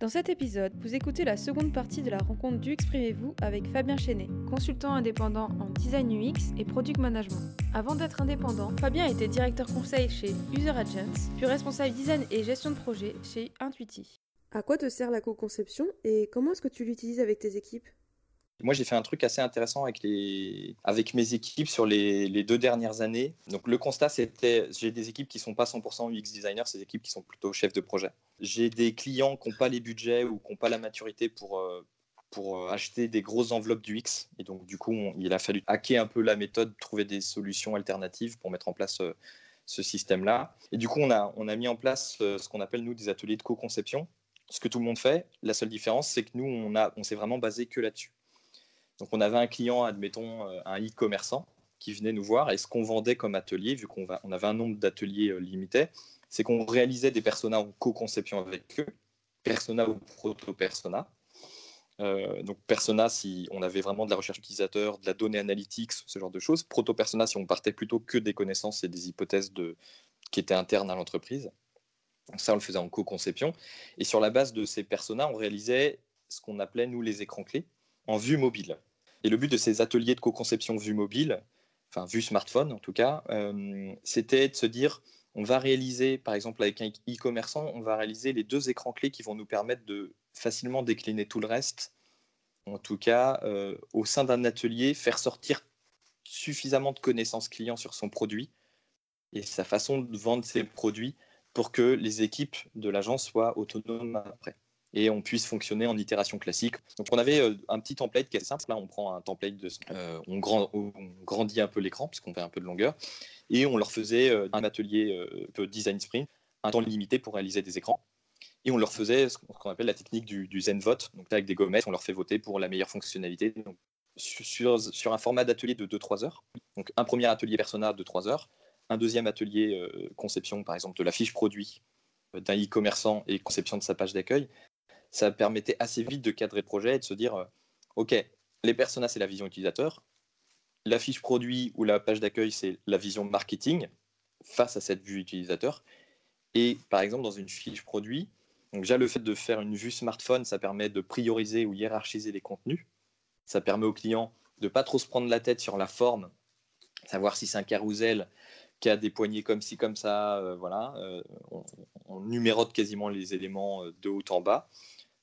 Dans cet épisode, vous écoutez la seconde partie de la rencontre du Exprimez-vous avec Fabien Chenet, consultant indépendant en design UX et product management. Avant d'être indépendant, Fabien était directeur conseil chez User Agents, puis responsable design et gestion de projet chez Intuiti. À quoi te sert la co-conception et comment est-ce que tu l'utilises avec tes équipes? Moi, j'ai fait un truc assez intéressant avec, les... avec mes équipes sur les, deux dernières années. Donc, le constat, c'était j'ai des équipes qui ne sont pas 100% UX designers, c'est des équipes qui sont plutôt chefs de projet. J'ai des clients qui n'ont pas les budgets ou qui n'ont pas la maturité pour, euh, pour euh, acheter des grosses enveloppes d'UX. Et donc, du coup, il a fallu hacker un peu la méthode, trouver des solutions alternatives pour mettre en place euh, ce système-là. Et du coup, on a, on a mis en place ce qu'on appelle, nous, des ateliers de co-conception. Ce que tout le monde fait, la seule différence, c'est que nous, on, a, on s'est vraiment basé que là-dessus. Donc on avait un client, admettons, euh, un e-commerçant qui venait nous voir et ce qu'on vendait comme atelier, vu qu'on avait un nombre d'ateliers euh, limité, c'est qu'on réalisait des personas en co-conception avec eux, persona ou proto-persona. Euh, donc persona si on avait vraiment de la recherche utilisateur, de la donnée analytics, ce genre de choses. Proto-persona si on partait plutôt que des connaissances et des hypothèses de, qui étaient internes à l'entreprise. Donc ça, on le faisait en co-conception. Et sur la base de ces personas, on réalisait ce qu'on appelait, nous, les écrans clés en vue mobile. Et le but de ces ateliers de co-conception vue mobile, enfin vue smartphone en tout cas, euh, c'était de se dire, on va réaliser, par exemple avec un e-commerçant, on va réaliser les deux écrans clés qui vont nous permettre de facilement décliner tout le reste. En tout cas, euh, au sein d'un atelier, faire sortir suffisamment de connaissances clients sur son produit et sa façon de vendre ses produits pour que les équipes de l'agence soient autonomes après et on puisse fonctionner en itération classique. Donc on avait euh, un petit template qui est simple. Là, on prend un template, de, euh, on, grandit un peu l'écran puisqu'on fait un peu de longueur, et on leur faisait euh, un atelier design sprint, un temps limité pour réaliser des écrans. Et on leur faisait ce qu'on appelle la technique du, zen vote. Donc avec des gommettes, on leur fait voter pour la meilleure fonctionnalité. Sur, un format d'atelier de 2-3 heures. Donc un premier atelier persona de 3 heures, un deuxième atelier conception, par exemple, de la fiche produit d'un e-commerçant et conception de sa page d'accueil, ça permettait assez vite de cadrer le projet et de se dire, euh, OK, les personas, c'est la vision utilisateur, la fiche produit ou la page d'accueil, c'est la vision marketing face à cette vue utilisateur. Et par exemple, dans une fiche produit, donc déjà le fait de faire une vue smartphone, ça permet de prioriser ou hiérarchiser les contenus. Ça permet au client de pas trop se prendre la tête sur la forme, savoir si c'est un carousel qui a des poignées comme ci, comme ça. Euh, voilà, euh, on, numérote quasiment les éléments de haut en bas.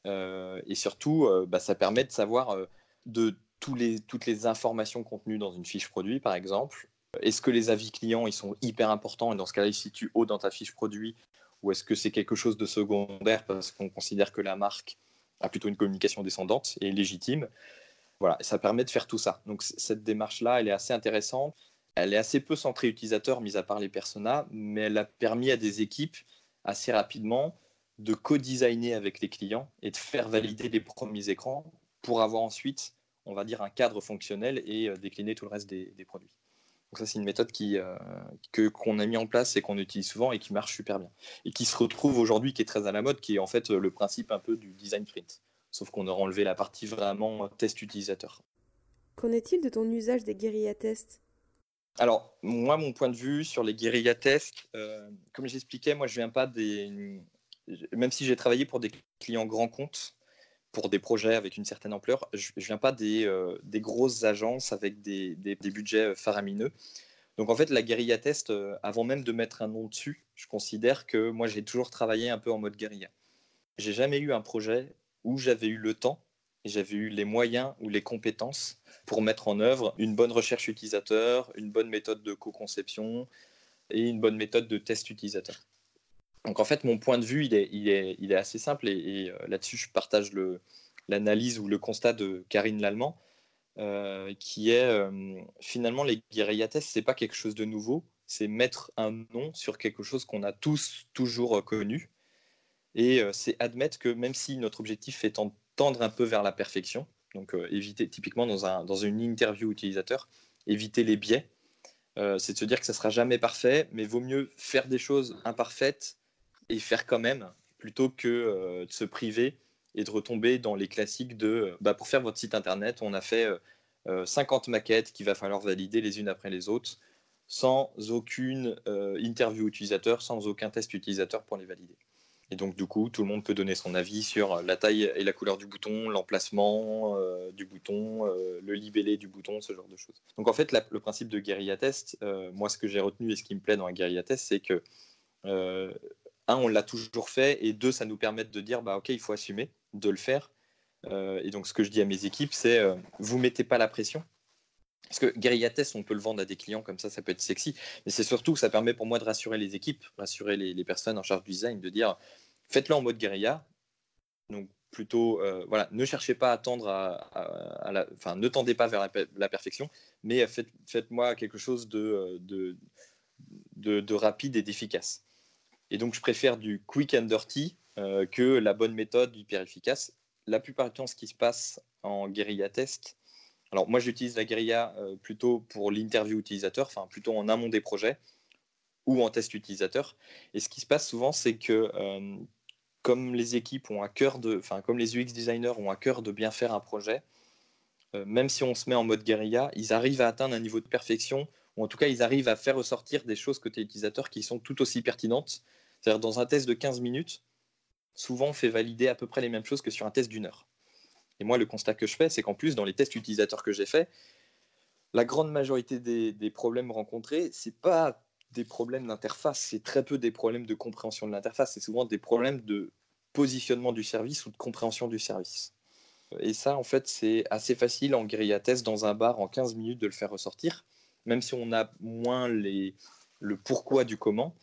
Euh, et surtout, euh, bah, ça permet de savoir euh, de toutes les informations contenues dans une fiche produit, par exemple. Est-ce que les avis clients ils sont hyper importants et dans ce cas-là, ils se situent haut dans ta fiche produit? Ou est-ce que c'est quelque chose de secondaire parce qu'on considère que la marque a plutôt une communication descendante et légitime? Voilà, ça permet de faire tout ça. Donc cette démarche-là, elle est assez intéressante. Elle est assez peu centrée utilisateur, mis à part les personas, mais elle a permis à des équipes assez rapidement de co-designer avec les clients et de faire valider les premiers écrans pour avoir ensuite, on va dire, un cadre fonctionnel et euh, décliner tout le reste des, produits. Donc ça, c'est une méthode qui, euh, que, qu'on a mis en place et qu'on utilise souvent et qui marche super bien. Et qui se retrouve aujourd'hui, qui est très à la mode, qui est en fait le principe un peu du design print. Sauf qu'on aura enlevé la partie vraiment test utilisateur. Qu'en est-il de ton usage des guérilla tests? Alors, moi, mon point de vue sur les guérilla tests, euh, comme j'expliquais, moi, je viens pas des, même si j'ai travaillé pour des clients grands comptes, pour des projets avec une certaine ampleur, je ne viens pas des, euh, des, grosses agences avec des, des, budgets faramineux. Donc en fait, la guérilla test, euh, avant même de mettre un nom dessus, je considère que moi j'ai toujours travaillé un peu en mode guérilla. J'ai jamais eu un projet où j'avais eu le temps j'avais eu les moyens ou les compétences pour mettre en œuvre une bonne recherche utilisateur, une bonne méthode de co-conception et une bonne méthode de test utilisateur. Donc en fait, mon point de vue, il est, il est, il est assez simple et, euh, là-dessus, je partage l'analyse ou le constat de Karine Lallemand, euh, qui est euh, finalement les guérilla tests, c'est pas quelque chose de nouveau, c'est mettre un nom sur quelque chose qu'on a tous toujours connu. Et c'est admettre que même si notre objectif de tendre un peu vers la perfection, donc éviter typiquement dans, un, dans une interview utilisateur, éviter les biais, c'est de se dire que ça sera jamais parfait, mais vaut mieux faire des choses imparfaites et faire quand même, plutôt que euh, de se priver et de retomber dans les classiques de euh, bah, pour faire votre site internet, on a fait 50 euh, maquettes qu'il va falloir valider les unes après les autres, sans aucune interview utilisateur, sans aucun test utilisateur pour les valider. Et donc, du coup, tout le monde peut donner son avis sur la taille et la couleur du bouton, l'emplacement euh, du bouton, euh, le libellé du bouton, ce genre de choses. Donc, en fait, le principe de guérilla test, euh, moi, ce que j'ai retenu et ce qui me plaît dans un guérilla test, c'est que, un, on l'a toujours fait, et deux, ça nous permet de dire, bah, OK, il faut assumer de le faire. et donc, ce que je dis à mes équipes, c'est, vous mettez pas la pression. Parce que guérilla test, on peut le vendre à des clients comme ça, ça peut être sexy. Mais c'est surtout que ça permet pour moi de rassurer les équipes, rassurer les, personnes en charge du design, de dire faites-le en mode guérilla. Donc plutôt, euh, voilà, ne cherchez pas à tendre à, la, enfin, ne tendez pas vers la, perfection, mais faites, faites-moi quelque chose de, de, de, rapide et d'efficace. Et donc je préfère du quick and dirty euh, que la bonne méthode hyper efficace. La plupart du temps, ce qui se passe en guérilla test, alors moi j'utilise la guérilla euh, plutôt pour l'interview utilisateur, enfin plutôt en amont des projets ou en test utilisateur. Et ce qui se passe souvent, c'est que euh, comme les équipes ont à cœur de, enfin comme les UX designers ont à cœur de bien faire un projet, euh, même si on se met en mode guérilla, ils arrivent à atteindre un niveau de perfection, ou en tout cas ils arrivent à faire ressortir des choses côté utilisateur qui sont tout aussi pertinentes. C'est-à-dire dans un test de 15 minutes, souvent on fait valider à peu près les mêmes choses que sur un test d'une heure. Et moi, le constat que je fais, c'est qu'en plus, dans les tests utilisateurs que j'ai faits, la grande majorité des, problèmes rencontrés, ce n'est pas des problèmes d'interface, c'est très peu des problèmes de compréhension de l'interface, c'est souvent des problèmes de positionnement du service ou de compréhension du service. Et ça, en fait, c'est assez facile en guérilla test dans un bar en 15 minutes de le faire ressortir, même si on a moins les, le pourquoi du comment.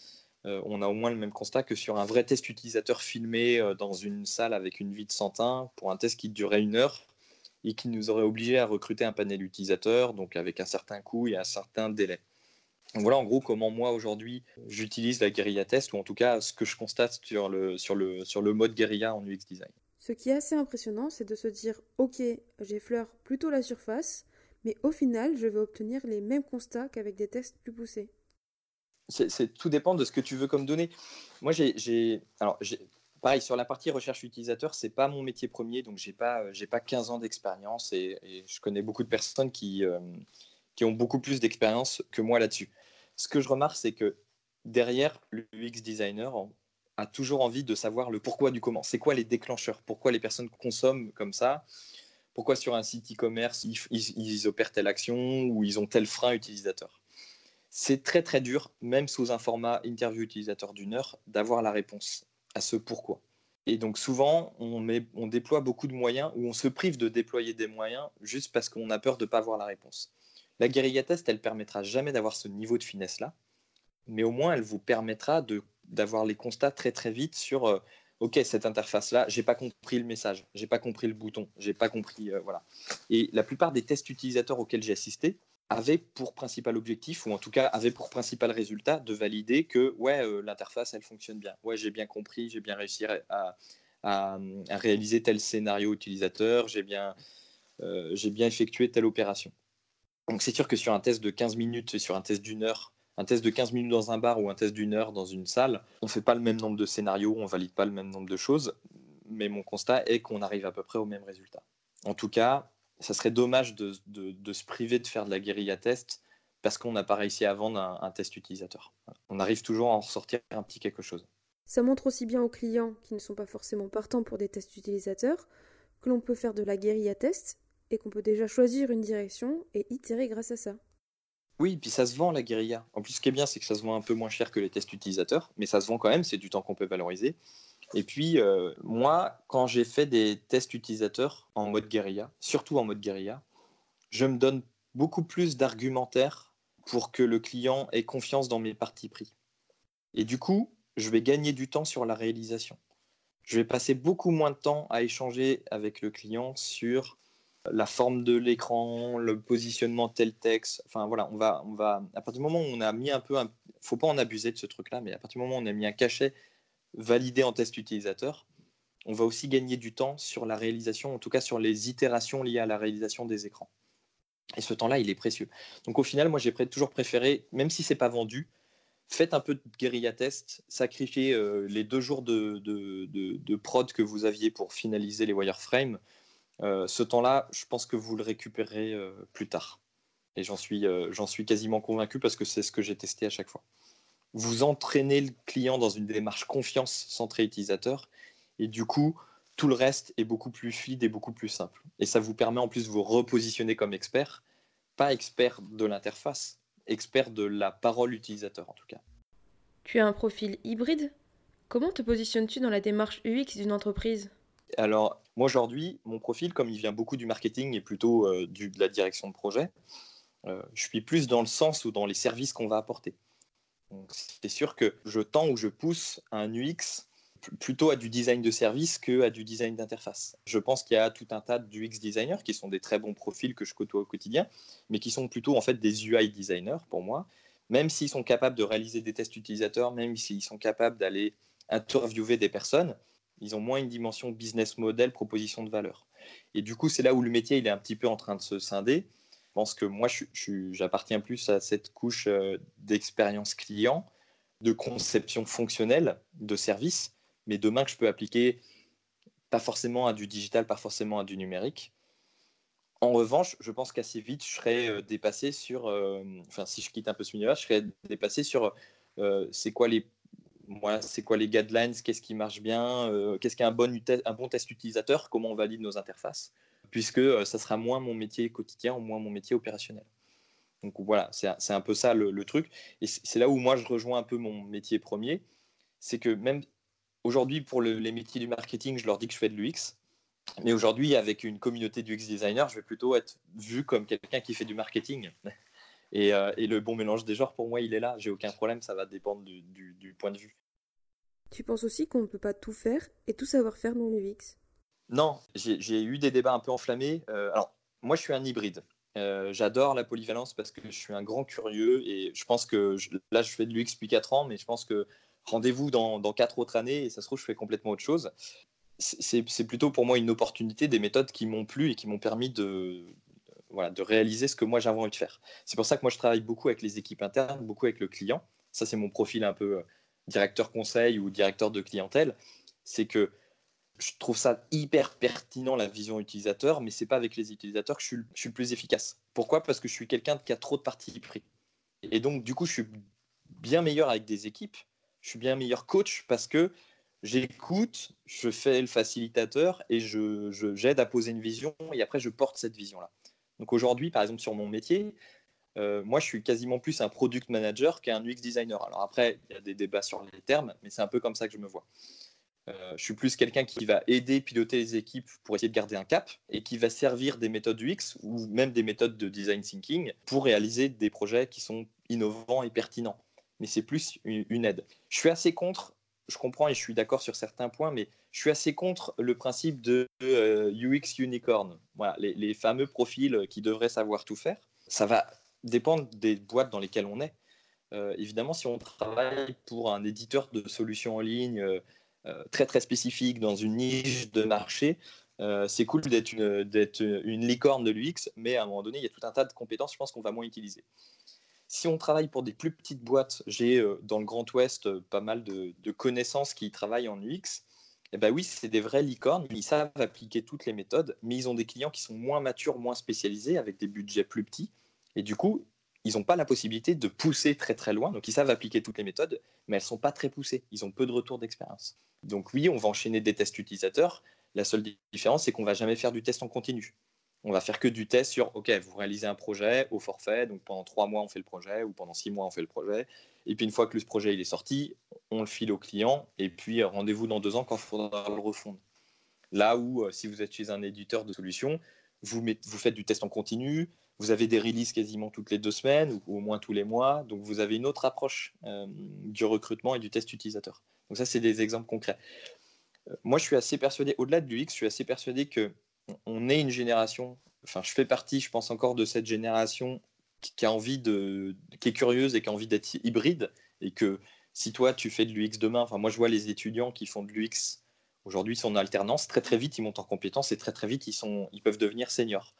Euh, on a au moins le même constat que sur un vrai test utilisateur filmé euh, dans une salle avec une vie de centin pour un test qui durait une heure et qui nous aurait obligé à recruter un panel utilisateur, donc avec un certain coût et un certain délai. voilà en gros comment moi aujourd'hui j'utilise la guérilla test, ou en tout cas ce que je constate sur le, sur le, sur le mode guérilla en UX design. Ce qui est assez impressionnant, c'est de se dire ok, j'effleure plutôt la surface, mais au final, je vais obtenir les mêmes constats qu'avec des tests plus poussés c'est tout dépend de ce que tu veux comme données. Moi, j'ai, alors, pareil, sur la partie recherche utilisateur, c'est pas mon métier premier, donc j'ai pas, j'ai pas 15 ans d'expérience et, je connais beaucoup de personnes qui, euh, qui ont beaucoup plus d'expérience que moi là-dessus. Ce que je remarque, c'est que derrière, le UX designer a toujours envie de savoir le pourquoi du comment. C'est quoi les déclencheurs? Pourquoi les personnes consomment comme ça? Pourquoi sur un site e-commerce, ils opèrent telle action ou ils ont tel frein utilisateur? C'est très très dur, même sous un format interview utilisateur d'une heure, d'avoir la réponse à ce pourquoi. Et donc souvent, on, déploie beaucoup de moyens ou on se prive de déployer des moyens juste parce qu'on a peur de ne pas avoir la réponse. La guérilla test, elle permettra jamais d'avoir ce niveau de finesse-là, mais au moins elle vous permettra d'avoir les constats très très vite sur euh, ok cette interface là j'ai pas compris le message j'ai pas compris le bouton j'ai pas compris euh, voilà et la plupart des tests utilisateurs auxquels j'ai assisté avait pour principal objectif, ou en tout cas avait pour principal résultat, de valider que ouais, euh, l'interface, elle fonctionne bien. Ouais, j'ai bien compris, j'ai bien réussi à, réaliser tel scénario utilisateur, j'ai bien, euh, bien effectué telle opération. Donc c'est sûr que sur un test de 15 minutes et sur un test d'une heure, un test de 15 minutes dans un bar ou un test d'une heure dans une salle, on ne fait pas le même nombre de scénarios, on valide pas le même nombre de choses, mais mon constat est qu'on arrive à peu près au même résultat. En tout cas, ça serait dommage de, se priver de faire de la guérilla test parce qu'on n'a pas réussi à vendre un, test utilisateur. On arrive toujours à en ressortir un petit quelque chose. Ça montre aussi bien aux clients qui ne sont pas forcément partants pour des tests utilisateurs que l'on peut faire de la guérilla test et qu'on peut déjà choisir une direction et itérer grâce à ça. Oui, puis ça se vend la guérilla. En plus, ce qui est bien, c'est que ça se vend un peu moins cher que les tests utilisateurs, mais ça se vend quand même, c'est du temps qu'on peut valoriser. Et puis, euh, moi, quand j'ai fait des tests utilisateurs en mode guérilla, surtout en mode guérilla, je me donne beaucoup plus d'argumentaires pour que le client ait confiance dans mes parties pris. Et du coup, je vais gagner du temps sur la réalisation. Je vais passer beaucoup moins de temps à échanger avec le client sur la forme de l'écran, le positionnement tel texte. Enfin voilà, on va, on va, à partir du moment où on a mis un peu, un, faut pas en abuser de ce truc-là, mais à partir du moment où on a mis un cachet validé en test utilisateur, on va aussi gagner du temps sur la réalisation, en tout cas sur les itérations liées à la réalisation des écrans. Et ce temps-là, il est précieux. Donc au final, moi, j'ai toujours préféré, même si c'est pas vendu, faites un peu de guérilla test, sacrifiez euh, les deux jours de, de, prod que vous aviez pour finaliser les wireframes. Euh, ce temps-là, je pense que vous le récupérerez euh, plus tard. Et j'en suis, j'en suis quasiment convaincu parce que c'est ce que j'ai testé à chaque fois. Vous entraînez le client dans une démarche confiance centrée utilisateur. Et du coup, tout le reste est beaucoup plus fluide et beaucoup plus simple. Et ça vous permet en plus de vous repositionner comme expert, pas expert de l'interface, expert de la parole utilisateur en tout cas. Tu as un profil hybride? Comment te positionnes-tu dans la démarche UX d'une entreprise? Alors, moi aujourd'hui, mon profil, comme il vient beaucoup du marketing et plutôt euh, du, de la direction de projet, euh, je suis plus dans le sens ou dans les services qu'on va apporter. C'est sûr que je tends ou je pousse un UX plutôt à du design de service que à du design d'interface. Je pense qu'il y a tout un tas d'UX designers qui sont des très bons profils que je côtoie au quotidien, mais qui sont plutôt en fait des UI designers pour moi. Même s'ils sont capables de réaliser des tests utilisateurs, même s'ils sont capables d'aller interviewer des personnes, ils ont moins une dimension business model, proposition de valeur. Et du coup, c'est là où le métier il est un petit peu en train de se scinder. Je pense que moi, j'appartiens plus à cette couche euh, d'expérience client, de conception fonctionnelle de service, mais demain que je peux appliquer pas forcément à du digital, pas forcément à du numérique. En revanche, je pense qu'assez vite, je serai euh, dépassé sur, euh, enfin, si je quitte un peu ce univers, je serai dépassé sur c'est quoi les, moi, c'est quoi les guidelines, qu'est-ce qui marche bien, qu'est-ce qui est un bon, un bon test utilisateur, comment on valide nos interfaces, puisque ça sera moins mon métier quotidien ou moins mon métier opérationnel. Donc voilà, c'est un peu ça le, truc. Et c'est là où moi je rejoins un peu mon métier premier, c'est que même Aujourd'hui, pour les métiers du marketing, je leur dis que je fais de l'UX. Mais aujourd'hui, avec une communauté d'UX designer, je vais plutôt être vu comme quelqu'un qui fait du marketing. Euh, et, le bon mélange des genres, pour moi, il est là. J'ai aucun problème, ça va dépendre du, point de vue. Tu penses aussi qu'on ne peut pas tout faire et tout savoir faire dans l'UX Non, j'ai eu des débats un peu enflammés. Euh, alors, moi, je suis un hybride. Euh, j'adore la polyvalence parce que je suis un grand curieux et je pense que là, je fais de l'UX depuis 4 ans, mais je pense que rendez-vous dans, quatre autres années et ça se trouve, je fais complètement autre chose. C'est plutôt pour moi une opportunité des méthodes qui m'ont plu et qui m'ont permis de, voilà, de réaliser ce que moi j'avais envie de faire. C'est pour ça que moi je travaille beaucoup avec les équipes internes, beaucoup avec le client. Ça, c'est mon profil un peu euh, directeur conseil ou directeur de clientèle. C'est que je trouve ça hyper pertinent la vision utilisateur, mais c'est pas avec les utilisateurs que je suis, le plus efficace. Pourquoi? Parce que je suis quelqu'un qui a trop de parties pris. Et donc, du coup, je suis bien meilleur avec des équipes je suis bien meilleur coach parce que j'écoute, je fais le facilitateur et je, j'aide à poser une vision et après je porte cette vision-là. Donc aujourd'hui, par exemple, sur mon métier, euh, moi je suis quasiment plus un product manager qu'un UX designer. Alors après, il y a des débats sur les termes, mais c'est un peu comme ça que je me vois. Euh, je suis plus quelqu'un qui va aider, piloter les équipes pour essayer de garder un cap et qui va servir des méthodes UX ou même des méthodes de design thinking pour réaliser des projets qui sont innovants et pertinents mais c'est plus une, aide. Je suis assez contre, je comprends et je suis d'accord sur certains points, mais je suis assez contre le principe de euh, UX unicorn. Voilà, les, fameux profils qui devraient savoir tout faire. Ça va dépendre des boîtes dans lesquelles on est. Euh, évidemment, si on travaille pour un éditeur de solutions en ligne euh, très très spécifique dans une niche de marché, c'est cool d'être une, licorne de l'UX, mais à un moment donné, il y a tout un tas de compétences, je pense qu'on va moins utiliser. Si on travaille pour des plus petites boîtes, j'ai euh, dans le Grand Ouest euh, pas mal de, connaissances qui travaillent en UX. Eh ben oui, c'est des vraies licornes, ils savent appliquer toutes les méthodes, mais ils ont des clients qui sont moins matures, moins spécialisés, avec des budgets plus petits. Et du coup, ils n'ont pas la possibilité de pousser très très loin. Donc ils savent appliquer toutes les méthodes, mais elles ne sont pas très poussées. Ils ont peu de retour d'expérience. Donc oui, on va enchaîner des tests utilisateurs. La seule différence, c'est qu'on va jamais faire du test en continu on va faire que du test sur, OK, vous réalisez un projet au forfait, donc pendant trois mois, on fait le projet, ou pendant six mois, on fait le projet. Et puis une fois que le projet il est sorti, on le file au client, et puis rendez-vous dans deux ans quand il faudra le refondre. Là où, euh, si vous êtes chez un éditeur de solutions, vous, faites du test en continu, vous avez des releases quasiment toutes les deux semaines, ou au moins tous les mois, donc vous avez une autre approche euh, du recrutement et du test utilisateur. Donc ça, c'est des exemples concrets. Euh, moi, je suis assez persuadé, au-delà de l'UX, je suis assez persuadé que on est une génération, enfin je fais partie, je pense encore de cette génération qui, a envie de, qui est curieuse et qui a envie d'être hybride, et que si toi tu fais de l'UX demain, enfin moi je vois les étudiants qui font de l'UX aujourd'hui, ils sont en alternance, très très vite ils montent en compétences et très très vite ils, sont, ils peuvent devenir seniors,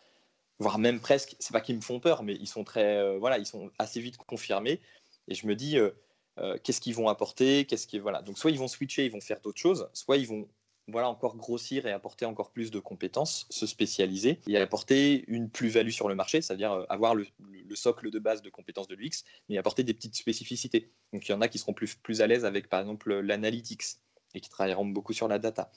voire même presque, c'est pas qu'ils me font peur, mais ils sont très, euh, voilà, ils sont assez vite confirmés, et je me dis, euh, euh, qu'est-ce qu'ils vont apporter, qu'est-ce voilà, donc soit ils vont switcher, ils vont faire d'autres choses, soit ils vont voilà, encore grossir et apporter encore plus de compétences, se spécialiser et apporter une plus-value sur le marché, c'est-à-dire avoir le, socle de base de compétences de l'UX, mais apporter des petites spécificités. Donc il y en a qui seront plus, plus à l'aise avec, par exemple, l'analytics et qui travailleront beaucoup sur la data.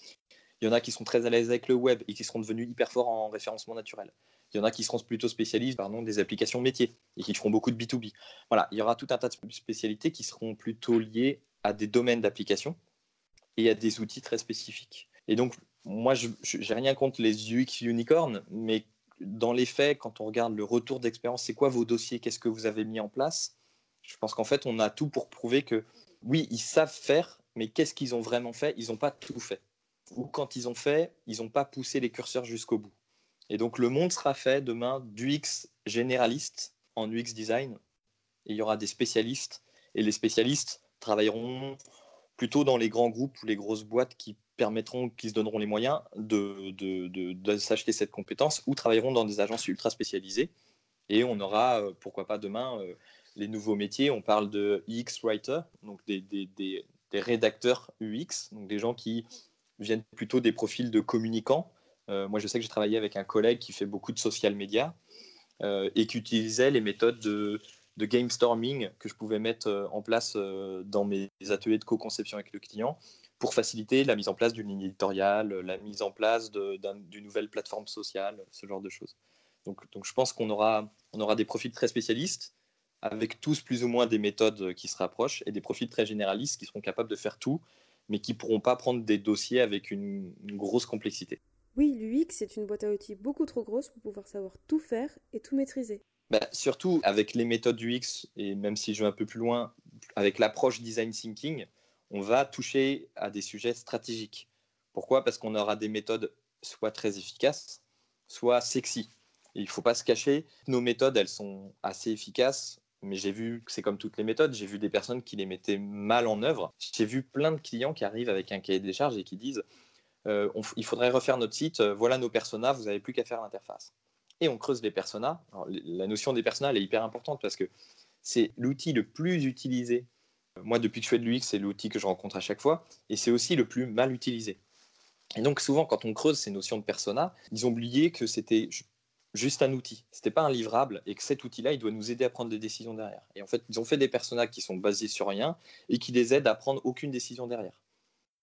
Il y en a qui sont très à l'aise avec le web et qui seront devenus hyper forts en référencement naturel. Il y en a qui seront plutôt spécialistes pardon, des applications métiers et qui feront beaucoup de B2B. Voilà, il y aura tout un tas de spécialités qui seront plutôt liées à des domaines d'application et à des outils très spécifiques. Et donc, moi, je n'ai rien contre les UX unicorns, mais dans les faits, quand on regarde le retour d'expérience, c'est quoi vos dossiers? Qu'est-ce que vous avez mis en place? Je pense qu'en fait, on a tout pour prouver que oui, ils savent faire, mais qu'est-ce qu'ils ont vraiment fait? Ils n'ont pas tout fait. Ou quand ils ont fait, ils n'ont pas poussé les curseurs jusqu'au bout. Et donc, le monde sera fait demain d'UX généraliste en UX design. Il y aura des spécialistes. Et les spécialistes travailleront plutôt dans les grands groupes ou les grosses boîtes qui permettront, qui se donneront les moyens de, s'acheter cette compétence ou travailleront dans des agences ultra spécialisées. Et on aura, euh, pourquoi pas demain, euh, les nouveaux métiers. On parle de UX writer, donc des, rédacteurs UX, donc des gens qui viennent plutôt des profils de communicants. Euh, moi, je sais que j'ai travaillé avec un collègue qui fait beaucoup de social media et qui utilisait les méthodes de, de game storming que je pouvais mettre euh, en place euh, dans mes ateliers de co-conception avec le client pour faciliter la mise en place d'une ligne éditoriale, la mise en place d'une nouvelle plateforme sociale, ce genre de choses. Donc, je pense qu'on aura, on aura des profils très spécialistes, avec tous plus ou moins des méthodes qui se rapprochent, et des profils très généralistes qui seront capables de faire tout, mais qui ne pourront pas prendre des dossiers avec une, une grosse complexité. Oui, l'UX, c'est une boîte à outils beaucoup trop grosse pour pouvoir savoir tout faire et tout maîtriser. Bah, surtout avec les méthodes UX, et même si je vais un peu plus loin, avec l'approche design thinking, on va toucher à des sujets stratégiques. Pourquoi? Parce qu'on aura des méthodes soit très efficaces, soit sexy. il ne faut pas se cacher, nos méthodes, elles sont assez efficaces, mais j'ai vu que c'est comme toutes les méthodes, j'ai vu des personnes qui les mettaient mal en œuvre. J'ai vu plein de clients qui arrivent avec un cahier des charges et qui disent euh, il faudrait refaire notre site, euh, voilà nos personas, vous n'avez plus qu'à faire l'interface et on creuse les personas. la notion des personas elle est hyper importante parce que c'est l'outil le plus utilisé. Moi, depuis que je fais de l'UX, c'est l'outil que je rencontre à chaque fois et c'est aussi le plus mal utilisé. Et donc, souvent, quand on creuse ces notions de persona, ils ont oublié que c'était juste un outil. C'était pas un livrable et que cet outil-là, il doit nous aider à prendre des décisions derrière. Et en fait, ils ont fait des personas qui sont basés sur rien et qui les aident à prendre aucune décision derrière.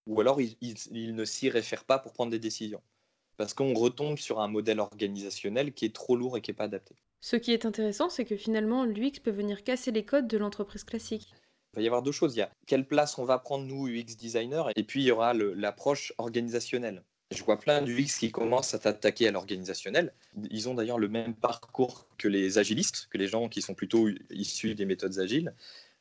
Ou alors, ils, ils ne s'y réfèrent pas pour prendre des décisions parce qu'on retombe sur un modèle organisationnel qui est trop lourd et qui n'est pas adapté. Ce qui est intéressant, c'est que finalement, l'UX peut venir casser les codes de l'entreprise classique. Il va y avoir deux choses. Il y a quelle place on va prendre, nous, UX designers, et puis il y aura l'approche organisationnelle. Je vois plein d'UX qui commencent à s'attaquer à l'organisationnel. Ils ont d'ailleurs le même parcours que les agilistes, que les gens qui sont plutôt issus des méthodes agiles.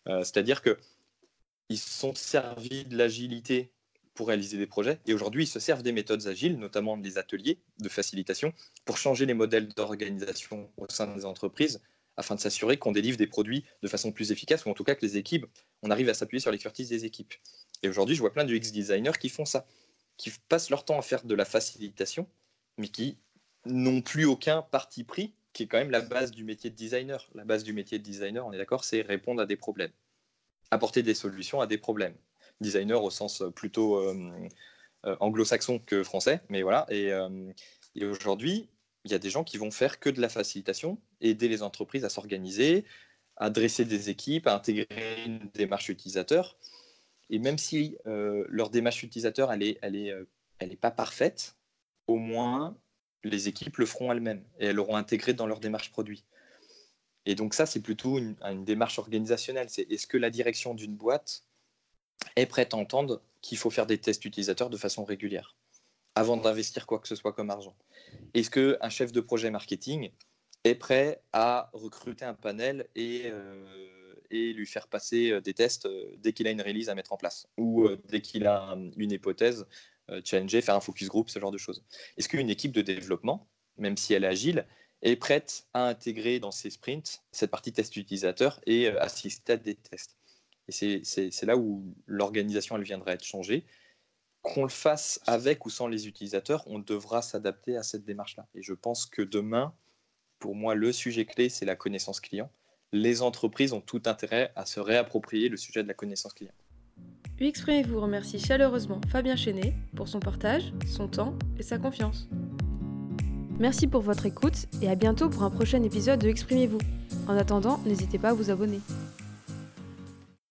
Euh, c'est-à-dire qu'ils sont servis de l'agilité pour réaliser des projets. Et aujourd'hui, ils se servent des méthodes agiles, notamment des ateliers de facilitation, pour changer les modèles d'organisation au sein des entreprises, afin de s'assurer qu'on délivre des produits de façon plus efficace, ou en tout cas que les équipes, on arrive à s'appuyer sur l'expertise des équipes. Et aujourd'hui, je vois plein de UX designers qui font ça, qui passent leur temps à faire de la facilitation, mais qui n'ont plus aucun parti pris, qui est quand même la base du métier de designer. La base du métier de designer, on est d'accord, c'est répondre à des problèmes, apporter des solutions à des problèmes designer au sens plutôt euh, euh, anglo-saxon que français, mais voilà. Euh, et, aujourd'hui, il y a des gens qui vont faire que de la facilitation, aider les entreprises à s'organiser, à dresser des équipes, à intégrer une démarche utilisateur. Et même si leur démarche utilisateur, elle n'est elle est, elle est pas parfaite, au moins les équipes le feront elles-mêmes et elles l'auront intégré dans leur démarche produit. Et donc ça, c'est plutôt une, une démarche organisationnelle. C'est est-ce que la direction d'une boîte est prête à entendre qu'il faut faire des tests utilisateurs de façon régulière avant d'investir quoi que ce soit comme argent? Est-ce qu'un chef de projet marketing est prêt à recruter un panel et, euh, et lui faire passer euh, des tests euh, dès qu'il a une release à mettre en place ou dès qu'il a une hypothèse, challenger, faire un focus group, ce genre de choses Est-ce qu'une équipe de développement, même si elle est agile, est prête à intégrer dans ses sprints cette partie test utilisateur et assister à des tests? Et c'est là où l'organisation, elle viendra être changée. Qu'on le fasse avec ou sans les utilisateurs, on devra s'adapter à cette démarche-là. Et je pense que demain, pour moi, le sujet clé, c'est la connaissance client. Les entreprises ont tout intérêt à se réapproprier le sujet de la connaissance client. Exprimez-vous remercie chaleureusement Fabien Chenet pour son partage, son temps et sa confiance. Merci pour votre écoute et à bientôt pour un prochain épisode de Exprimez-vous. En attendant, n'hésitez pas à vous abonner.